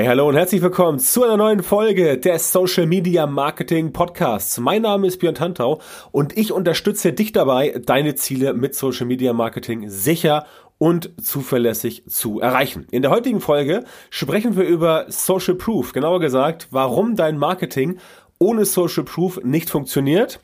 Hey, hallo und herzlich willkommen zu einer neuen Folge des Social Media Marketing Podcasts. Mein Name ist Björn Tantau und ich unterstütze dich dabei, deine Ziele mit Social Media Marketing sicher und zuverlässig zu erreichen. In der heutigen Folge sprechen wir über Social Proof, genauer gesagt, warum dein Marketing ohne Social Proof nicht funktioniert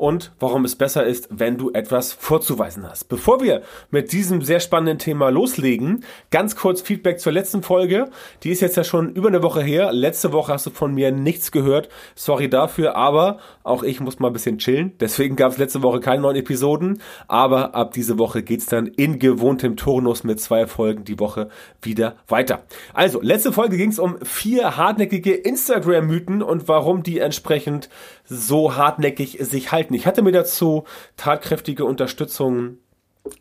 und warum es besser ist, wenn du etwas vorzuweisen hast. Bevor wir mit diesem sehr spannenden Thema loslegen, ganz kurz Feedback zur letzten Folge. Die ist jetzt ja schon über eine Woche her. Letzte Woche hast du von mir nichts gehört. Sorry dafür, aber auch ich muss mal ein bisschen chillen. Deswegen gab es letzte Woche keine neuen Episoden. Aber ab diese Woche geht's dann in gewohntem Turnus mit zwei Folgen die Woche wieder weiter. Also, letzte Folge ging es um vier hartnäckige Instagram-Mythen und warum die entsprechend so hartnäckig sich halten. Ich hatte mir dazu tatkräftige Unterstützung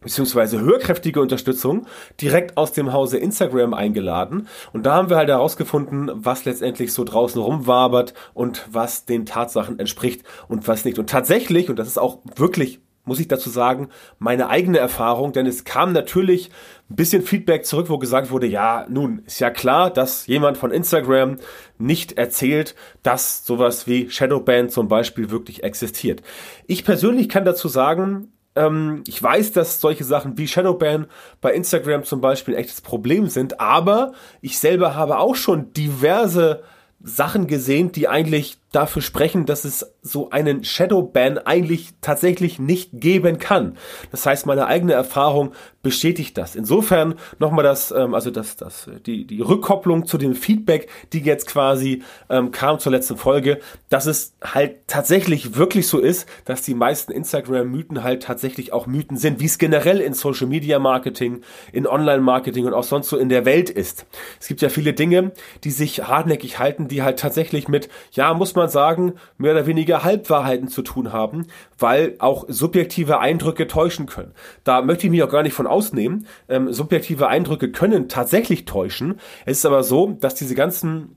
beziehungsweise höherkräftige Unterstützung direkt aus dem Hause Instagram eingeladen. Und da haben wir halt herausgefunden, was letztendlich so draußen rumwabert und was den Tatsachen entspricht und was nicht. Und tatsächlich, und das ist auch wirklich muss ich dazu sagen, meine eigene Erfahrung, denn es kam natürlich ein bisschen Feedback zurück, wo gesagt wurde, ja, nun ist ja klar, dass jemand von Instagram nicht erzählt, dass sowas wie Shadowban zum Beispiel wirklich existiert. Ich persönlich kann dazu sagen, ähm, ich weiß, dass solche Sachen wie Shadowban bei Instagram zum Beispiel ein echtes Problem sind, aber ich selber habe auch schon diverse Sachen gesehen, die eigentlich dafür sprechen, dass es so einen Shadowban eigentlich tatsächlich nicht geben kann. Das heißt, meine eigene Erfahrung bestätigt das. Insofern nochmal das, ähm, also das, das, die, die Rückkopplung zu dem Feedback, die jetzt quasi ähm, kam zur letzten Folge, dass es halt tatsächlich wirklich so ist, dass die meisten Instagram-Mythen halt tatsächlich auch Mythen sind, wie es generell in Social Media Marketing, in Online Marketing und auch sonst so in der Welt ist. Es gibt ja viele Dinge, die sich hartnäckig halten, die halt tatsächlich mit, ja, muss man man sagen, mehr oder weniger Halbwahrheiten zu tun haben, weil auch subjektive Eindrücke täuschen können. Da möchte ich mich auch gar nicht von ausnehmen. Ähm, subjektive Eindrücke können tatsächlich täuschen. Es ist aber so, dass diese ganzen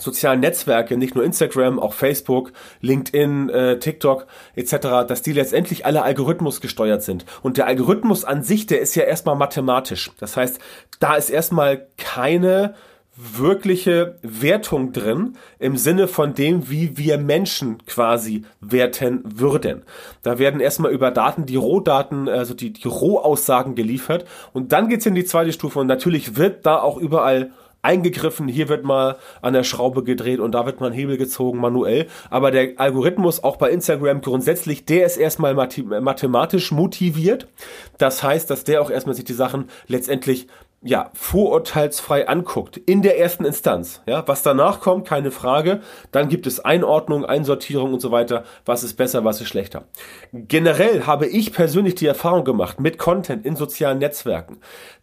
sozialen Netzwerke, nicht nur Instagram, auch Facebook, LinkedIn, äh, TikTok etc., dass die letztendlich alle Algorithmus gesteuert sind. Und der Algorithmus an sich, der ist ja erstmal mathematisch. Das heißt, da ist erstmal keine wirkliche Wertung drin im Sinne von dem, wie wir Menschen quasi werten würden. Da werden erstmal über Daten die Rohdaten, also die, die Rohaussagen geliefert und dann geht's in die zweite Stufe und natürlich wird da auch überall eingegriffen, hier wird mal an der Schraube gedreht und da wird mal ein Hebel gezogen manuell. Aber der Algorithmus auch bei Instagram grundsätzlich, der ist erstmal mathematisch motiviert. Das heißt, dass der auch erstmal sich die Sachen letztendlich ja, vorurteilsfrei anguckt, in der ersten Instanz. Ja, was danach kommt, keine Frage. Dann gibt es Einordnung, Einsortierung und so weiter. Was ist besser, was ist schlechter. Generell habe ich persönlich die Erfahrung gemacht mit Content in sozialen Netzwerken,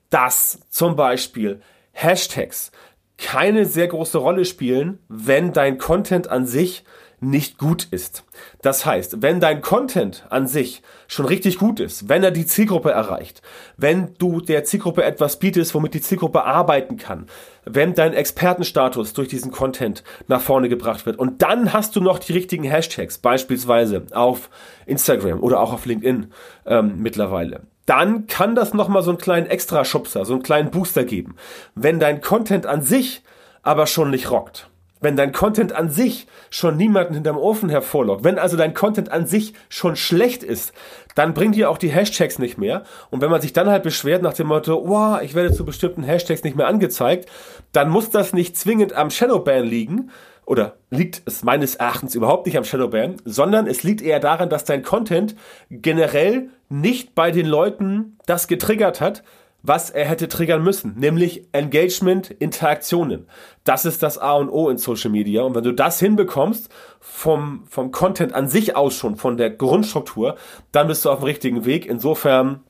dass zum Beispiel Hashtags keine sehr große Rolle spielen, wenn dein Content an sich nicht gut ist. Das heißt, wenn dein Content an sich schon richtig gut ist, wenn er die Zielgruppe erreicht, wenn du der Zielgruppe etwas bietest, womit die Zielgruppe arbeiten kann, wenn dein Expertenstatus durch diesen Content nach vorne gebracht wird und dann hast du noch die richtigen Hashtags, beispielsweise auf Instagram oder auch auf LinkedIn ähm, mittlerweile, dann kann das nochmal so einen kleinen Extra-Schubser, so einen kleinen Booster geben. Wenn dein Content an sich aber schon nicht rockt, wenn dein Content an sich schon niemanden hinterm Ofen hervorlockt, wenn also dein Content an sich schon schlecht ist, dann bringt dir auch die Hashtags nicht mehr. Und wenn man sich dann halt beschwert nach dem Motto, wow, ich werde zu bestimmten Hashtags nicht mehr angezeigt, dann muss das nicht zwingend am Shadowban liegen, oder liegt es meines Erachtens überhaupt nicht am Shadowban, sondern es liegt eher daran, dass dein Content generell nicht bei den Leuten das getriggert hat, was er hätte triggern müssen, nämlich Engagement, Interaktionen. Das ist das A und O in Social Media. Und wenn du das hinbekommst, vom, vom Content an sich aus schon, von der Grundstruktur, dann bist du auf dem richtigen Weg. Insofern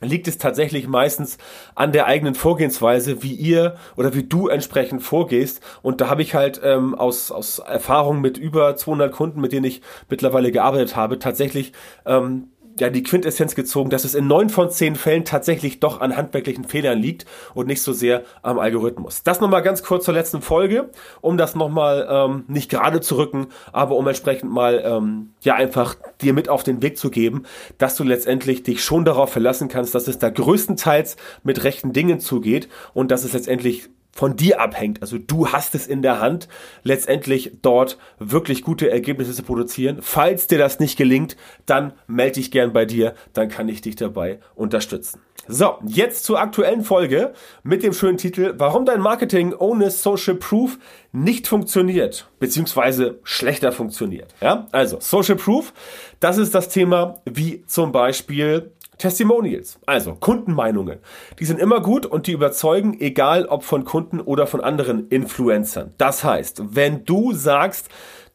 liegt es tatsächlich meistens an der eigenen Vorgehensweise, wie ihr oder wie du entsprechend vorgehst. Und da habe ich halt ähm, aus, aus Erfahrung mit über 200 Kunden, mit denen ich mittlerweile gearbeitet habe, tatsächlich ähm, ja, die Quintessenz gezogen, dass es in neun von zehn Fällen tatsächlich doch an handwerklichen Fehlern liegt und nicht so sehr am Algorithmus. Das nochmal ganz kurz zur letzten Folge, um das nochmal ähm, nicht gerade zu rücken, aber um entsprechend mal ähm, ja einfach dir mit auf den Weg zu geben, dass du letztendlich dich schon darauf verlassen kannst, dass es da größtenteils mit rechten Dingen zugeht und dass es letztendlich von dir abhängt. Also du hast es in der Hand, letztendlich dort wirklich gute Ergebnisse zu produzieren. Falls dir das nicht gelingt, dann melde dich gern bei dir, dann kann ich dich dabei unterstützen. So, jetzt zur aktuellen Folge mit dem schönen Titel, warum dein Marketing ohne Social Proof nicht funktioniert, beziehungsweise schlechter funktioniert. Ja, also Social Proof, das ist das Thema wie zum Beispiel Testimonials, also Kundenmeinungen. Die sind immer gut und die überzeugen, egal ob von Kunden oder von anderen Influencern. Das heißt, wenn du sagst,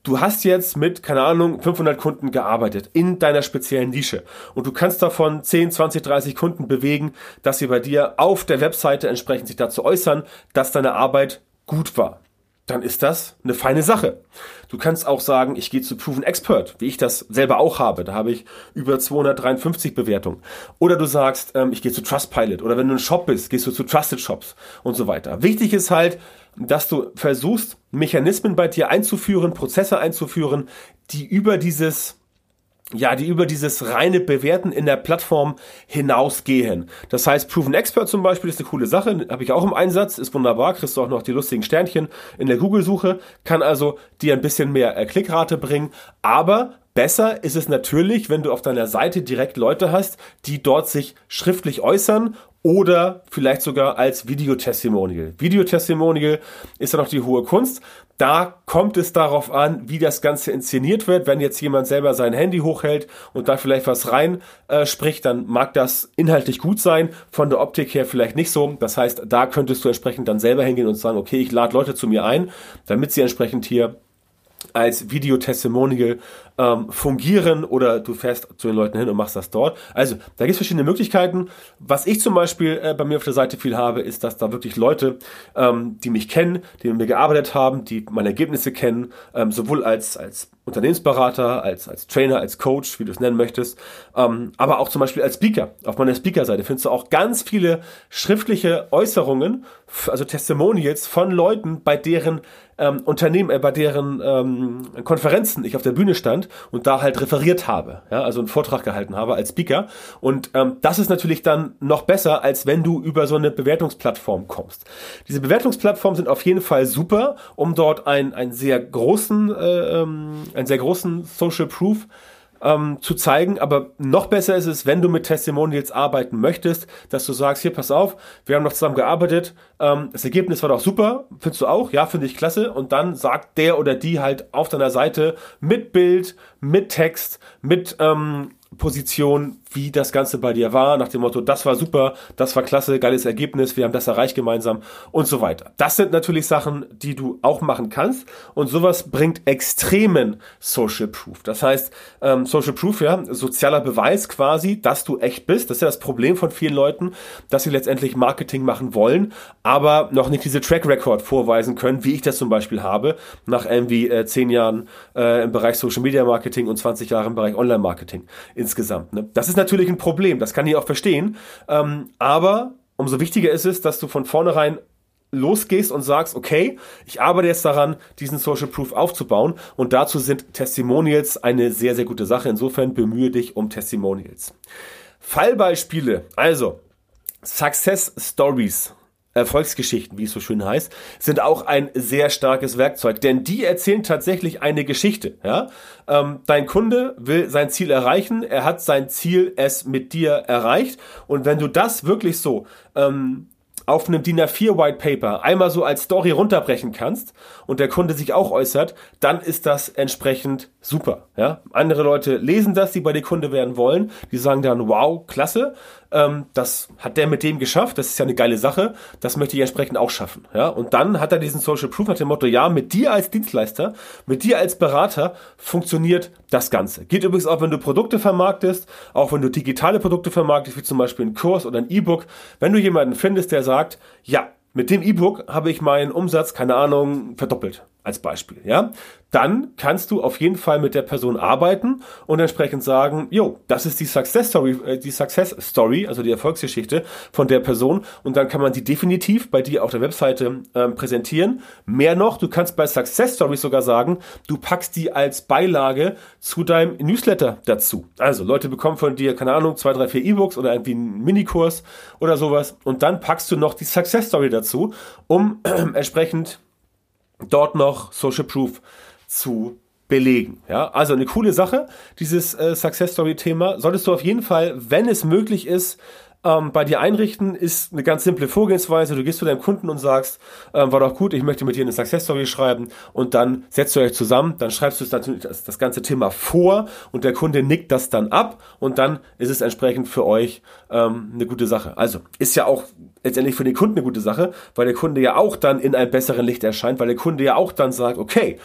du hast jetzt mit, keine Ahnung, 500 Kunden gearbeitet in deiner speziellen Nische und du kannst davon 10, 20, 30 Kunden bewegen, dass sie bei dir auf der Webseite entsprechend sich dazu äußern, dass deine Arbeit gut war dann ist das eine feine Sache. Du kannst auch sagen, ich gehe zu Proven Expert, wie ich das selber auch habe. Da habe ich über 253 Bewertungen. Oder du sagst, ähm, ich gehe zu Trustpilot. Oder wenn du ein Shop bist, gehst du zu Trusted Shops und so weiter. Wichtig ist halt, dass du versuchst, Mechanismen bei dir einzuführen, Prozesse einzuführen, die über dieses ja, die über dieses reine Bewerten in der Plattform hinausgehen. Das heißt, Proven Expert zum Beispiel ist eine coole Sache, habe ich auch im Einsatz, ist wunderbar, kriegst du auch noch die lustigen Sternchen in der Google-Suche, kann also dir ein bisschen mehr äh, Klickrate bringen, aber Besser ist es natürlich, wenn du auf deiner Seite direkt Leute hast, die dort sich schriftlich äußern oder vielleicht sogar als Videotestimonial. Videotestimonial ist ja noch die hohe Kunst. Da kommt es darauf an, wie das Ganze inszeniert wird. Wenn jetzt jemand selber sein Handy hochhält und da vielleicht was rein äh, spricht, dann mag das inhaltlich gut sein, von der Optik her vielleicht nicht so. Das heißt, da könntest du entsprechend dann selber hingehen und sagen, okay, ich lade Leute zu mir ein, damit sie entsprechend hier als Videotestimonial ähm, fungieren oder du fährst zu den Leuten hin und machst das dort. Also da gibt es verschiedene Möglichkeiten. Was ich zum Beispiel äh, bei mir auf der Seite viel habe, ist, dass da wirklich Leute, ähm, die mich kennen, die mit mir gearbeitet haben, die meine Ergebnisse kennen, ähm, sowohl als, als Unternehmensberater, als, als Trainer, als Coach, wie du es nennen möchtest, ähm, aber auch zum Beispiel als Speaker. Auf meiner Speaker-Seite findest du auch ganz viele schriftliche Äußerungen, also Testimonials von Leuten, bei deren ähm, Unternehmen, äh, bei deren ähm, Konferenzen ich auf der Bühne stand und da halt referiert habe, ja, also einen Vortrag gehalten habe als Speaker. Und ähm, das ist natürlich dann noch besser, als wenn du über so eine Bewertungsplattform kommst. Diese Bewertungsplattformen sind auf jeden Fall super, um dort einen, einen sehr großen, äh, ähm, einen sehr großen Social Proof ähm, zu zeigen. Aber noch besser ist es, wenn du mit Testimonials arbeiten möchtest, dass du sagst, hier, pass auf, wir haben noch zusammen gearbeitet, ähm, das Ergebnis war doch super, findest du auch? Ja, finde ich klasse. Und dann sagt der oder die halt auf deiner Seite mit Bild, mit Text, mit ähm, Position, wie das Ganze bei dir war, nach dem Motto, das war super, das war klasse, geiles Ergebnis, wir haben das erreicht gemeinsam und so weiter. Das sind natürlich Sachen, die du auch machen kannst und sowas bringt extremen Social Proof. Das heißt, ähm, Social Proof, ja, sozialer Beweis quasi, dass du echt bist. Das ist ja das Problem von vielen Leuten, dass sie letztendlich Marketing machen wollen, aber noch nicht diese Track Record vorweisen können, wie ich das zum Beispiel habe, nach irgendwie äh, zehn Jahren äh, im Bereich Social Media Marketing und 20 Jahren im Bereich Online Marketing insgesamt. Ne? Das ist natürlich ein Problem, das kann ich auch verstehen. Ähm, aber umso wichtiger ist es, dass du von vornherein losgehst und sagst, okay, ich arbeite jetzt daran, diesen Social Proof aufzubauen und dazu sind Testimonials eine sehr, sehr gute Sache. Insofern bemühe dich um Testimonials. Fallbeispiele, also Success Stories Erfolgsgeschichten, wie es so schön heißt, sind auch ein sehr starkes Werkzeug, denn die erzählen tatsächlich eine Geschichte. Ja? Ähm, dein Kunde will sein Ziel erreichen, er hat sein Ziel es mit dir erreicht und wenn du das wirklich so ähm, auf einem DIN A4 White Paper einmal so als Story runterbrechen kannst und der Kunde sich auch äußert, dann ist das entsprechend super. Ja? Andere Leute lesen das, die bei dir Kunde werden wollen, die sagen dann, wow, klasse, ähm, das hat der mit dem geschafft, das ist ja eine geile Sache, das möchte ich entsprechend auch schaffen. Ja? Und dann hat er diesen Social Proof nach dem Motto, ja, mit dir als Dienstleister, mit dir als Berater funktioniert das Ganze. Geht übrigens auch, wenn du Produkte vermarktest, auch wenn du digitale Produkte vermarktest, wie zum Beispiel ein Kurs oder ein E-Book, wenn du jemanden findest, der sagt, ja, mit dem E-Book habe ich meinen Umsatz, keine Ahnung, verdoppelt. Als Beispiel, ja, dann kannst du auf jeden Fall mit der Person arbeiten und entsprechend sagen, jo, das ist die Success Story, äh, die Success Story, also die Erfolgsgeschichte von der Person und dann kann man die definitiv bei dir auf der Webseite ähm, präsentieren. Mehr noch, du kannst bei Success Stories sogar sagen, du packst die als Beilage zu deinem Newsletter dazu. Also Leute bekommen von dir, keine Ahnung, zwei, drei, vier E-Books oder irgendwie einen Minikurs oder sowas und dann packst du noch die Success Story dazu, um äh, entsprechend dort noch Social Proof zu belegen. Ja, also eine coole Sache, dieses äh, Success Story Thema. Solltest du auf jeden Fall, wenn es möglich ist, ähm, bei dir einrichten, ist eine ganz simple Vorgehensweise. Du gehst zu deinem Kunden und sagst, ähm, war doch gut, ich möchte mit dir eine Success Story schreiben und dann setzt ihr euch zusammen, dann schreibst du das, das ganze Thema vor und der Kunde nickt das dann ab und dann ist es entsprechend für euch ähm, eine gute Sache. Also ist ja auch letztendlich für den Kunden eine gute Sache, weil der Kunde ja auch dann in einem besseren Licht erscheint, weil der Kunde ja auch dann sagt, okay,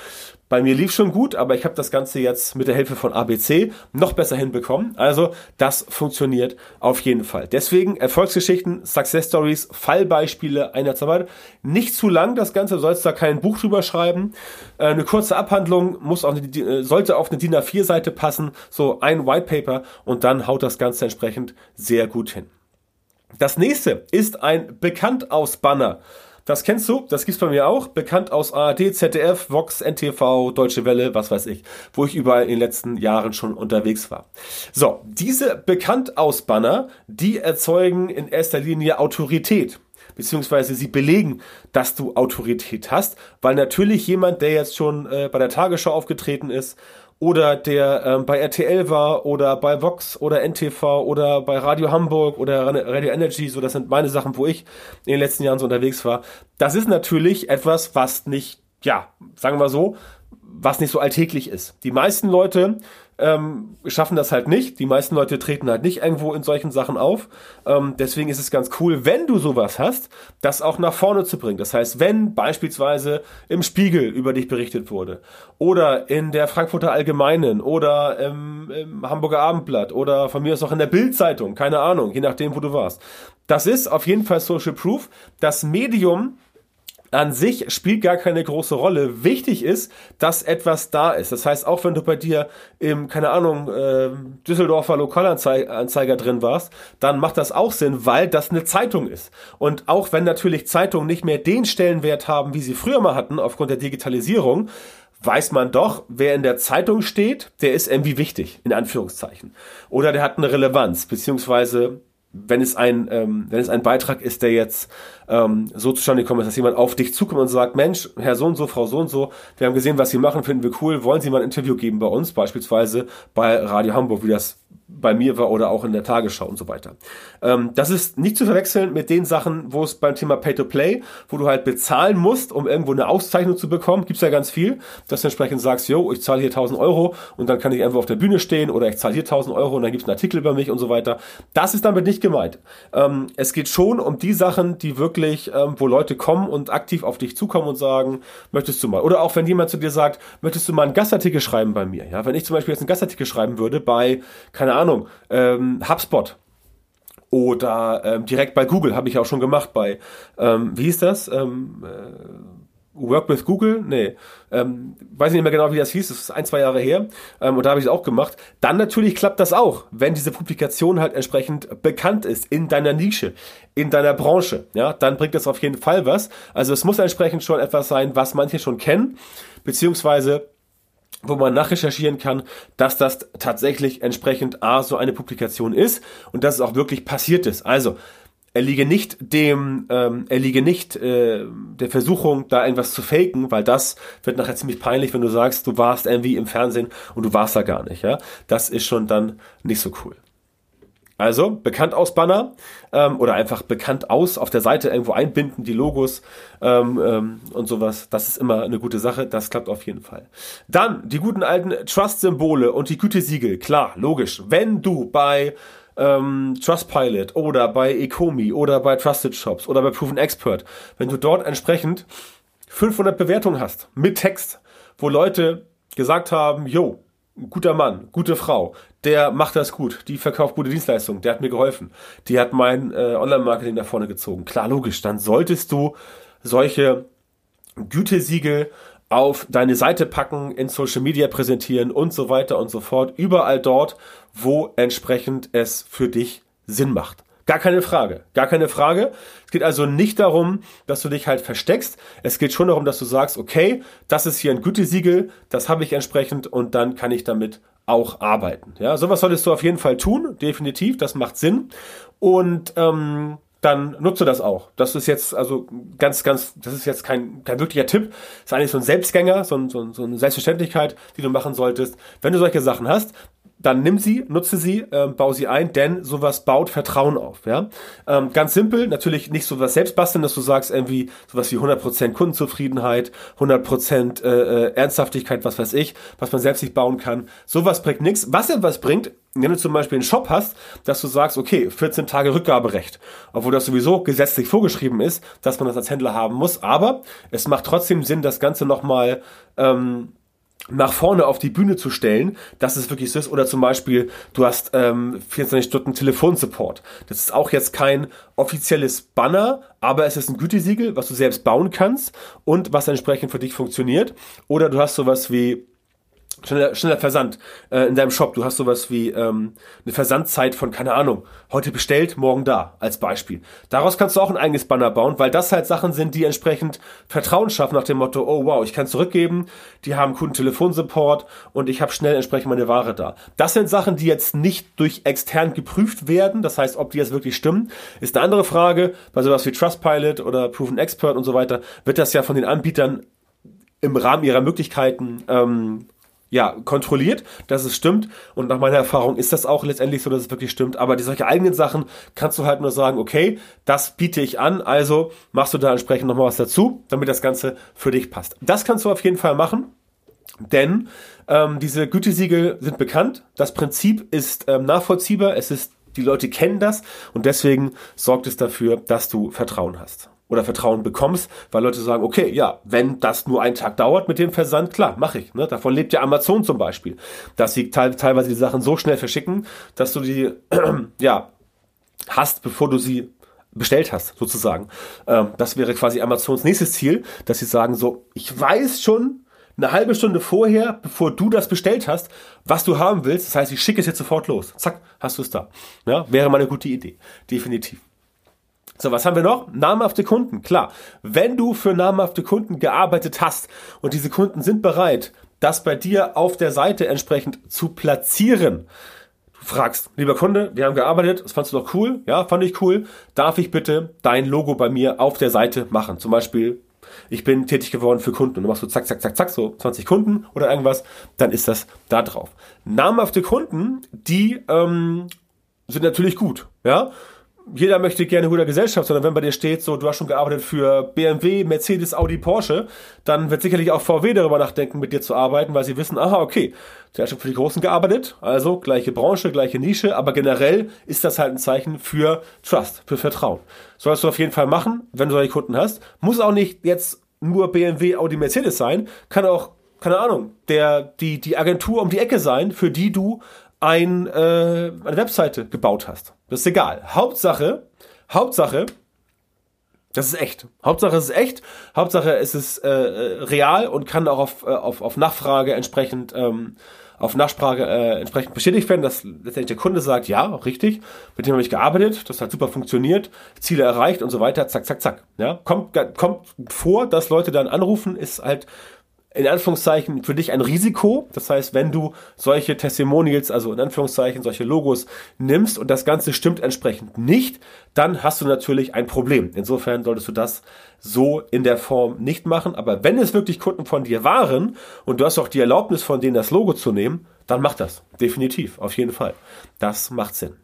bei mir lief schon gut, aber ich habe das Ganze jetzt mit der Hilfe von ABC noch besser hinbekommen. Also das funktioniert auf jeden Fall. Deswegen Erfolgsgeschichten, Success Stories, Fallbeispiele einer Zusammenarbeit. Nicht zu lang das Ganze, du sollst da kein Buch drüber schreiben. Äh, eine kurze Abhandlung muss auf eine, äh, sollte auf eine DIN A4-Seite passen, so ein White Paper und dann haut das Ganze entsprechend sehr gut hin. Das nächste ist ein Bekanntaus-Banner. Das kennst du, das gibt's bei mir auch, bekannt aus ARD, ZDF, Vox, NTV, Deutsche Welle, was weiß ich, wo ich überall in den letzten Jahren schon unterwegs war. So, diese Bekannt-Aus-Banner, die erzeugen in erster Linie Autorität beziehungsweise sie belegen, dass du Autorität hast, weil natürlich jemand, der jetzt schon äh, bei der Tagesschau aufgetreten ist oder der ähm, bei RTL war oder bei Vox oder NTV oder bei Radio Hamburg oder Radio Energy, so das sind meine Sachen, wo ich in den letzten Jahren so unterwegs war. Das ist natürlich etwas, was nicht, ja, sagen wir so, was nicht so alltäglich ist. Die meisten Leute ähm, schaffen das halt nicht. Die meisten Leute treten halt nicht irgendwo in solchen Sachen auf. Ähm, deswegen ist es ganz cool, wenn du sowas hast, das auch nach vorne zu bringen. Das heißt, wenn beispielsweise im Spiegel über dich berichtet wurde oder in der Frankfurter Allgemeinen oder im, im Hamburger Abendblatt oder von mir aus auch in der Bildzeitung, keine Ahnung, je nachdem, wo du warst. Das ist auf jeden Fall Social Proof. Das Medium an sich spielt gar keine große Rolle. Wichtig ist, dass etwas da ist. Das heißt, auch wenn du bei dir im, keine Ahnung, äh, Düsseldorfer Lokalanzeiger drin warst, dann macht das auch Sinn, weil das eine Zeitung ist. Und auch wenn natürlich Zeitungen nicht mehr den Stellenwert haben, wie sie früher mal hatten, aufgrund der Digitalisierung, weiß man doch, wer in der Zeitung steht, der ist irgendwie wichtig, in Anführungszeichen. Oder der hat eine Relevanz, beziehungsweise wenn es ein, ähm, wenn es ein Beitrag ist, der jetzt ähm, so zustande gekommen ist, dass jemand auf dich zukommt und sagt, Mensch, Herr so und so, Frau so und so, wir haben gesehen, was Sie machen, finden wir cool, wollen Sie mal ein Interview geben bei uns, beispielsweise bei Radio Hamburg, wie das bei mir war oder auch in der Tagesschau und so weiter. Ähm, das ist nicht zu verwechseln mit den Sachen, wo es beim Thema Pay-to-Play, wo du halt bezahlen musst, um irgendwo eine Auszeichnung zu bekommen, gibt's ja ganz viel, dass du entsprechend sagst, yo, ich zahle hier 1000 Euro und dann kann ich einfach auf der Bühne stehen oder ich zahle hier 1000 Euro und dann gibt's einen Artikel über mich und so weiter. Das ist damit nicht gemeint. Ähm, es geht schon um die Sachen, die wirklich, ähm, wo Leute kommen und aktiv auf dich zukommen und sagen, möchtest du mal? Oder auch wenn jemand zu dir sagt, möchtest du mal einen Gastartikel schreiben bei mir? Ja, wenn ich zum Beispiel jetzt einen Gastartikel schreiben würde bei, keine Ahnung, ähm, HubSpot oder ähm, direkt bei Google habe ich auch schon gemacht bei, ähm, wie hieß das? Ähm, äh, Work with Google? Nee, ähm, weiß nicht mehr genau, wie das hieß, das ist ein, zwei Jahre her ähm, und da habe ich es auch gemacht. Dann natürlich klappt das auch, wenn diese Publikation halt entsprechend bekannt ist in deiner Nische, in deiner Branche, ja, dann bringt das auf jeden Fall was. Also es muss entsprechend schon etwas sein, was manche schon kennen, beziehungsweise wo man nachrecherchieren kann, dass das tatsächlich entsprechend A so eine Publikation ist und dass es auch wirklich passiert ist. Also er liege nicht dem, ähm, er liege nicht äh, der Versuchung, da irgendwas zu faken, weil das wird nachher ziemlich peinlich, wenn du sagst, du warst irgendwie im Fernsehen und du warst da gar nicht. Ja, das ist schon dann nicht so cool. Also bekannt aus Banner ähm, oder einfach bekannt aus auf der Seite irgendwo einbinden, die Logos ähm, ähm, und sowas. Das ist immer eine gute Sache. Das klappt auf jeden Fall. Dann die guten alten Trust-Symbole und die Gütesiegel. Klar, logisch. Wenn du bei ähm, Trustpilot oder bei Ecomi oder bei Trusted Shops oder bei Proven Expert, wenn du dort entsprechend 500 Bewertungen hast mit Text, wo Leute gesagt haben, yo, guter Mann, gute Frau, der macht das gut, die verkauft gute Dienstleistungen, der hat mir geholfen, die hat mein äh, Online-Marketing nach vorne gezogen. Klar, logisch, dann solltest du solche Gütesiegel auf deine Seite packen, in Social Media präsentieren und so weiter und so fort. Überall dort, wo entsprechend es für dich Sinn macht. Gar keine Frage, gar keine Frage. Es geht also nicht darum, dass du dich halt versteckst. Es geht schon darum, dass du sagst, okay, das ist hier ein Gütesiegel, das habe ich entsprechend und dann kann ich damit auch arbeiten. Ja, sowas solltest du auf jeden Fall tun, definitiv. Das macht Sinn und ähm, dann nutze das auch. Das ist jetzt also ganz, ganz, das ist jetzt kein, kein wirklicher Tipp. Das ist eigentlich so ein Selbstgänger, so, ein, so, ein, so eine Selbstverständlichkeit, die du machen solltest. Wenn du solche Sachen hast, dann nimm sie, nutze sie, äh, bau sie ein, denn sowas baut Vertrauen auf. Ja? Ähm, ganz simpel, natürlich nicht sowas selbst basteln, dass du sagst irgendwie sowas wie 100% Kundenzufriedenheit, 100% äh, äh, Ernsthaftigkeit, was weiß ich, was man selbst nicht bauen kann. Sowas bringt nichts. Was etwas bringt, wenn du zum Beispiel einen Shop hast, dass du sagst, okay, 14 Tage Rückgaberecht, obwohl das sowieso gesetzlich vorgeschrieben ist, dass man das als Händler haben muss, aber es macht trotzdem Sinn, das Ganze nochmal ähm, nach vorne auf die Bühne zu stellen, dass es wirklich so ist. Oder zum Beispiel, du hast ähm, 24 Stunden Telefonsupport. Das ist auch jetzt kein offizielles Banner, aber es ist ein Gütesiegel, was du selbst bauen kannst und was entsprechend für dich funktioniert. Oder du hast sowas wie schneller, schneller Versand äh, in deinem Shop. Du hast sowas wie ähm, eine Versandzeit von, keine Ahnung, heute bestellt, morgen da, als Beispiel. Daraus kannst du auch ein eigenes Banner bauen, weil das halt Sachen sind, die entsprechend Vertrauen schaffen nach dem Motto, oh wow, ich kann zurückgeben, die haben guten Telefonsupport und ich habe schnell entsprechend meine Ware da. Das sind Sachen, die jetzt nicht durch extern geprüft werden, das heißt, ob die jetzt wirklich stimmen, ist eine andere Frage. Bei sowas wie Trustpilot oder Proven Expert und so weiter wird das ja von den Anbietern im Rahmen ihrer Möglichkeiten ähm, ja, kontrolliert, dass es stimmt. Und nach meiner Erfahrung ist das auch letztendlich so, dass es wirklich stimmt. Aber die solche eigenen Sachen kannst du halt nur sagen, okay, das biete ich an, also machst du da entsprechend nochmal was dazu, damit das Ganze für dich passt. Das kannst du auf jeden Fall machen. Denn ähm, diese Gütesiegel sind bekannt. Das Prinzip ist ähm, nachvollziehbar. Es ist, die Leute kennen das und deswegen sorgt es dafür, dass du Vertrauen hast oder Vertrauen bekommst, weil Leute sagen, okay, ja, wenn das nur einen Tag dauert mit dem Versand, klar, mache ich. Ne? Davon lebt ja Amazon zum Beispiel, dass sie te teilweise die Sachen so schnell verschicken, dass du die ja hast, bevor du sie bestellt hast, sozusagen. Ähm, das wäre quasi Amazons nächstes Ziel, dass sie sagen so, ich weiß schon eine halbe Stunde vorher, bevor du das bestellt hast, was du haben willst. Das heißt, ich schicke es jetzt sofort los. Zack, hast du es da. Ja, wäre mal eine gute Idee. Definitiv. So, was haben wir noch? Namhafte Kunden. Klar, wenn du für namhafte Kunden gearbeitet hast und diese Kunden sind bereit, das bei dir auf der Seite entsprechend zu platzieren, du fragst, lieber Kunde, wir haben gearbeitet, das fandst du doch cool? Ja, fand ich cool. Darf ich bitte dein Logo bei mir auf der Seite machen? Zum Beispiel, ich bin tätig geworden für Kunden und du machst so zack, zack, zack, zack, so 20 Kunden oder irgendwas, dann ist das da drauf. Namhafte Kunden, die ähm, sind natürlich gut, ja jeder möchte gerne guter Gesellschaft, sondern wenn bei dir steht, so, du hast schon gearbeitet für BMW, Mercedes, Audi, Porsche, dann wird sicherlich auch VW darüber nachdenken, mit dir zu arbeiten, weil sie wissen, aha, okay, der hat schon für die Großen gearbeitet, also gleiche Branche, gleiche Nische, aber generell ist das halt ein Zeichen für Trust, für Vertrauen. Sollst du auf jeden Fall machen, wenn du solche Kunden hast. Muss auch nicht jetzt nur BMW, Audi, Mercedes sein, kann auch keine Ahnung, der, die, die Agentur um die Ecke sein, für die du ein, äh, eine Webseite gebaut hast. Das ist egal. Hauptsache, Hauptsache, das ist echt. Hauptsache es ist echt. Hauptsache es ist äh, äh, real und kann auch auf, äh, auf, auf Nachfrage entsprechend ähm, auf Nachfrage äh, entsprechend bestätigt werden, dass letztendlich der Kunde sagt, ja, richtig, mit dem habe ich gearbeitet, das hat super funktioniert, Ziele erreicht und so weiter, zack, zack, zack. Ja, kommt, kommt vor, dass Leute dann anrufen, ist halt in Anführungszeichen für dich ein Risiko. Das heißt, wenn du solche Testimonials, also in Anführungszeichen solche Logos nimmst und das Ganze stimmt entsprechend nicht, dann hast du natürlich ein Problem. Insofern solltest du das so in der Form nicht machen. Aber wenn es wirklich Kunden von dir waren und du hast auch die Erlaubnis von denen das Logo zu nehmen, dann mach das. Definitiv. Auf jeden Fall. Das macht Sinn.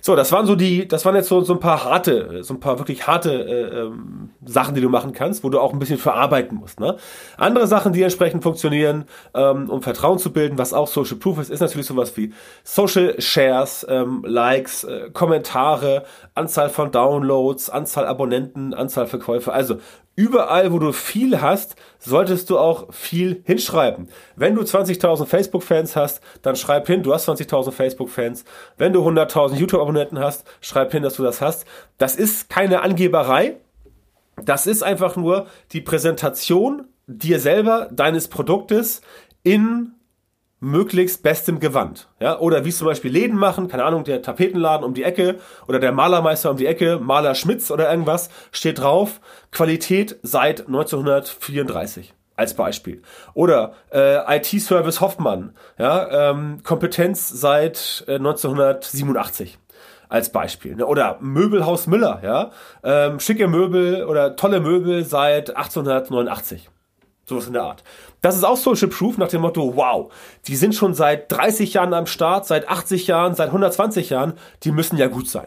So, das waren so die, das waren jetzt so, so ein paar harte, so ein paar wirklich harte äh, ähm, Sachen, die du machen kannst, wo du auch ein bisschen verarbeiten musst. Ne? Andere Sachen, die entsprechend funktionieren, ähm, um Vertrauen zu bilden, was auch Social Proof ist, ist natürlich sowas wie Social Shares, ähm, Likes, äh, Kommentare, Anzahl von Downloads, Anzahl Abonnenten, Anzahl Verkäufe. Also überall, wo du viel hast, solltest du auch viel hinschreiben. Wenn du 20.000 Facebook-Fans hast, dann schreib hin, du hast 20.000 Facebook-Fans. Wenn du 100.000 YouTube-Abonnenten hast, schreib hin, dass du das hast. Das ist keine Angeberei. Das ist einfach nur die Präsentation dir selber, deines Produktes in möglichst bestem Gewand. Ja, oder wie zum Beispiel Läden machen, keine Ahnung, der Tapetenladen um die Ecke oder der Malermeister um die Ecke, Maler Schmitz oder irgendwas, steht drauf, Qualität seit 1934 als Beispiel. Oder äh, IT-Service Hoffmann, ja, ähm, Kompetenz seit äh, 1987 als Beispiel. Ne? Oder Möbelhaus Müller, ja, ähm, schicke Möbel oder tolle Möbel seit 1889. Sowas in der Art. Das ist auch Social Proof nach dem Motto, wow, die sind schon seit 30 Jahren am Start, seit 80 Jahren, seit 120 Jahren, die müssen ja gut sein.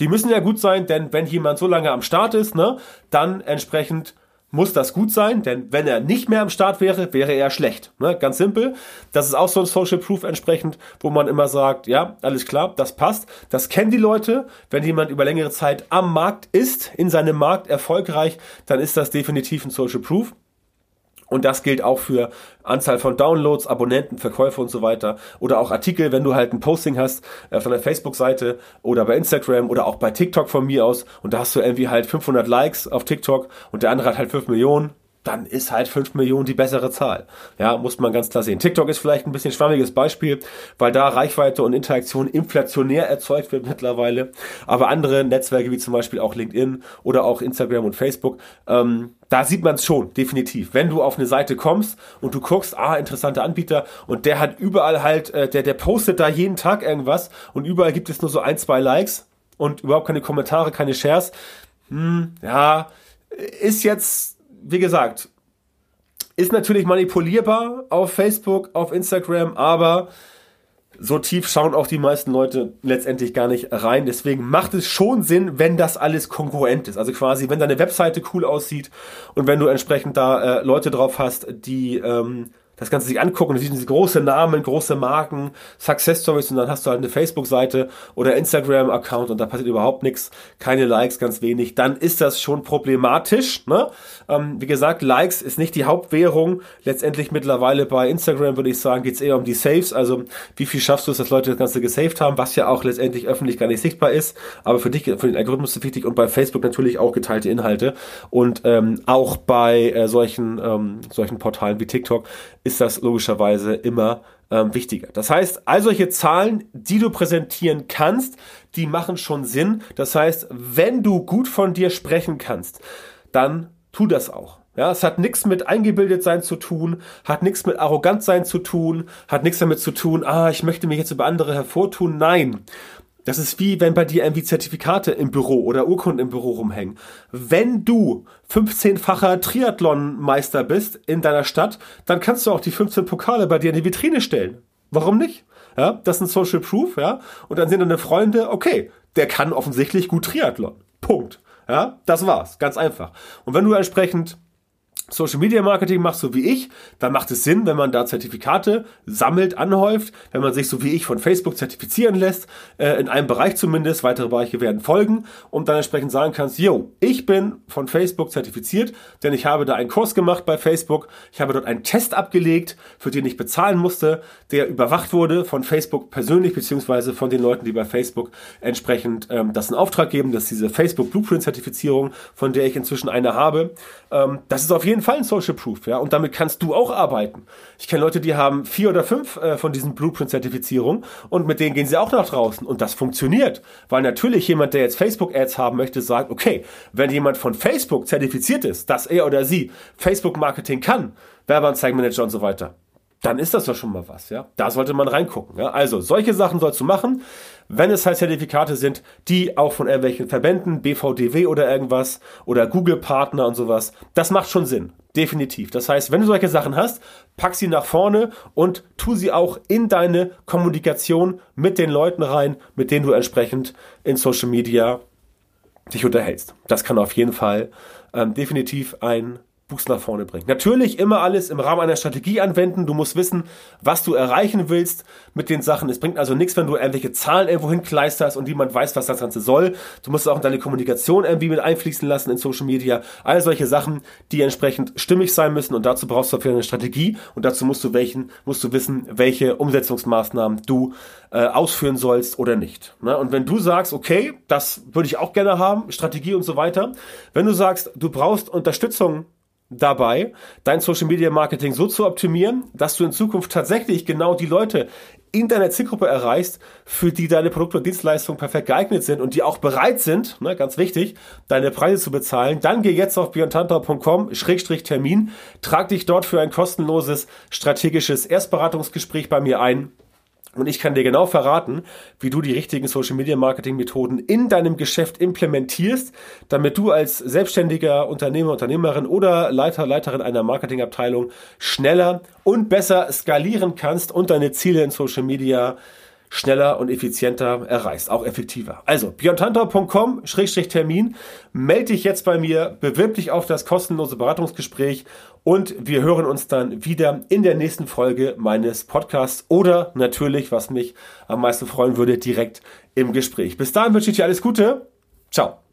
Die müssen ja gut sein, denn wenn jemand so lange am Start ist, ne, dann entsprechend muss das gut sein, denn wenn er nicht mehr am Start wäre, wäre er schlecht. Ne? Ganz simpel. Das ist auch so ein Social Proof entsprechend, wo man immer sagt, ja, alles klar, das passt. Das kennen die Leute. Wenn jemand über längere Zeit am Markt ist, in seinem Markt erfolgreich, dann ist das definitiv ein Social Proof. Und das gilt auch für Anzahl von Downloads, Abonnenten, Verkäufe und so weiter. Oder auch Artikel, wenn du halt ein Posting hast äh, von der Facebook-Seite oder bei Instagram oder auch bei TikTok von mir aus und da hast du irgendwie halt 500 Likes auf TikTok und der andere hat halt 5 Millionen dann ist halt 5 Millionen die bessere Zahl. Ja, muss man ganz klar sehen. TikTok ist vielleicht ein bisschen schwammiges Beispiel, weil da Reichweite und Interaktion inflationär erzeugt wird mittlerweile. Aber andere Netzwerke wie zum Beispiel auch LinkedIn oder auch Instagram und Facebook, ähm, da sieht man es schon, definitiv. Wenn du auf eine Seite kommst und du guckst, ah, interessanter Anbieter und der hat überall halt, äh, der, der postet da jeden Tag irgendwas und überall gibt es nur so ein, zwei Likes und überhaupt keine Kommentare, keine Shares. Hm, ja, ist jetzt wie gesagt, ist natürlich manipulierbar auf Facebook, auf Instagram, aber so tief schauen auch die meisten Leute letztendlich gar nicht rein. Deswegen macht es schon Sinn, wenn das alles konkurrent ist. Also quasi, wenn deine Webseite cool aussieht und wenn du entsprechend da äh, Leute drauf hast, die ähm, das Ganze sich angucken, du siehst große Namen, große Marken, Success Stories und dann hast du halt eine Facebook-Seite oder Instagram-Account und da passiert überhaupt nichts, keine Likes, ganz wenig, dann ist das schon problematisch. Ne? Ähm, wie gesagt, Likes ist nicht die Hauptwährung. Letztendlich mittlerweile bei Instagram würde ich sagen, geht's eher um die Saves, also wie viel schaffst du es, dass Leute das Ganze gesaved haben, was ja auch letztendlich öffentlich gar nicht sichtbar ist, aber für dich, für den Algorithmus ist wichtig und bei Facebook natürlich auch geteilte Inhalte und ähm, auch bei äh, solchen, ähm, solchen Portalen wie TikTok ist das logischerweise immer ähm, wichtiger. Das heißt, all solche Zahlen, die du präsentieren kannst, die machen schon Sinn. Das heißt, wenn du gut von dir sprechen kannst, dann tu das auch. Ja, es hat nichts mit eingebildet sein zu tun, hat nichts mit arrogant sein zu tun, hat nichts damit zu tun, ah, ich möchte mich jetzt über andere hervortun. Nein. Das ist wie wenn bei dir irgendwie Zertifikate im Büro oder Urkunden im Büro rumhängen. Wenn du 15-facher Triathlon-Meister bist in deiner Stadt, dann kannst du auch die 15 Pokale bei dir in die Vitrine stellen. Warum nicht? Ja, das ist ein Social Proof, ja. Und dann sehen deine Freunde, okay, der kann offensichtlich gut Triathlon. Punkt. Ja, das war's. Ganz einfach. Und wenn du entsprechend Social Media Marketing machst, so wie ich, dann macht es Sinn, wenn man da Zertifikate sammelt, anhäuft, wenn man sich so wie ich von Facebook zertifizieren lässt, äh, in einem Bereich zumindest, weitere Bereiche werden folgen und dann entsprechend sagen kannst, yo, ich bin von Facebook zertifiziert, denn ich habe da einen Kurs gemacht bei Facebook, ich habe dort einen Test abgelegt, für den ich bezahlen musste, der überwacht wurde von Facebook persönlich, beziehungsweise von den Leuten, die bei Facebook entsprechend ähm, das in Auftrag geben, dass diese Facebook Blueprint Zertifizierung, von der ich inzwischen eine habe, ähm, das ist auf jeden jeden Fall ein Social Proof, ja, und damit kannst du auch arbeiten. Ich kenne Leute, die haben vier oder fünf äh, von diesen Blueprint-Zertifizierungen und mit denen gehen sie auch nach draußen und das funktioniert, weil natürlich jemand, der jetzt Facebook-Ads haben möchte, sagt, okay, wenn jemand von Facebook zertifiziert ist, dass er oder sie Facebook-Marketing kann, Werbeanzeigenmanager und so weiter, dann ist das doch schon mal was, ja. Da sollte man reingucken. Ja? Also, solche Sachen sollst du machen, wenn es halt Zertifikate sind, die auch von irgendwelchen Verbänden, BVDW oder irgendwas oder Google-Partner und sowas, das macht schon Sinn. Definitiv. Das heißt, wenn du solche Sachen hast, pack sie nach vorne und tu sie auch in deine Kommunikation mit den Leuten rein, mit denen du entsprechend in Social Media dich unterhältst. Das kann auf jeden Fall ähm, definitiv ein Boost nach vorne bringt. Natürlich immer alles im Rahmen einer Strategie anwenden. Du musst wissen, was du erreichen willst mit den Sachen. Es bringt also nichts, wenn du irgendwelche Zahlen irgendwo hinkleisterst und niemand weiß, was das Ganze soll. Du musst auch in deine Kommunikation irgendwie mit einfließen lassen in Social Media. All solche Sachen, die entsprechend stimmig sein müssen und dazu brauchst du dafür eine Strategie und dazu musst du welchen, musst du wissen, welche Umsetzungsmaßnahmen du äh, ausführen sollst oder nicht. Ne? Und wenn du sagst, okay, das würde ich auch gerne haben, Strategie und so weiter. Wenn du sagst, du brauchst Unterstützung dabei, dein Social Media Marketing so zu optimieren, dass du in Zukunft tatsächlich genau die Leute in deiner Zielgruppe erreichst, für die deine Produkte und Dienstleistungen perfekt geeignet sind und die auch bereit sind, ne, ganz wichtig, deine Preise zu bezahlen, dann geh jetzt auf björntantau.com-termin, trag dich dort für ein kostenloses strategisches Erstberatungsgespräch bei mir ein und ich kann dir genau verraten, wie du die richtigen Social Media Marketing Methoden in deinem Geschäft implementierst, damit du als selbstständiger Unternehmer, Unternehmerin oder Leiter, Leiterin einer Marketingabteilung schneller und besser skalieren kannst und deine Ziele in Social Media schneller und effizienter erreichst, auch effektiver. Also björntantau.com-termin, melde dich jetzt bei mir, bewirb dich auf das kostenlose Beratungsgespräch und wir hören uns dann wieder in der nächsten Folge meines Podcasts oder natürlich, was mich am meisten freuen würde, direkt im Gespräch. Bis dahin wünsche ich dir alles Gute. Ciao.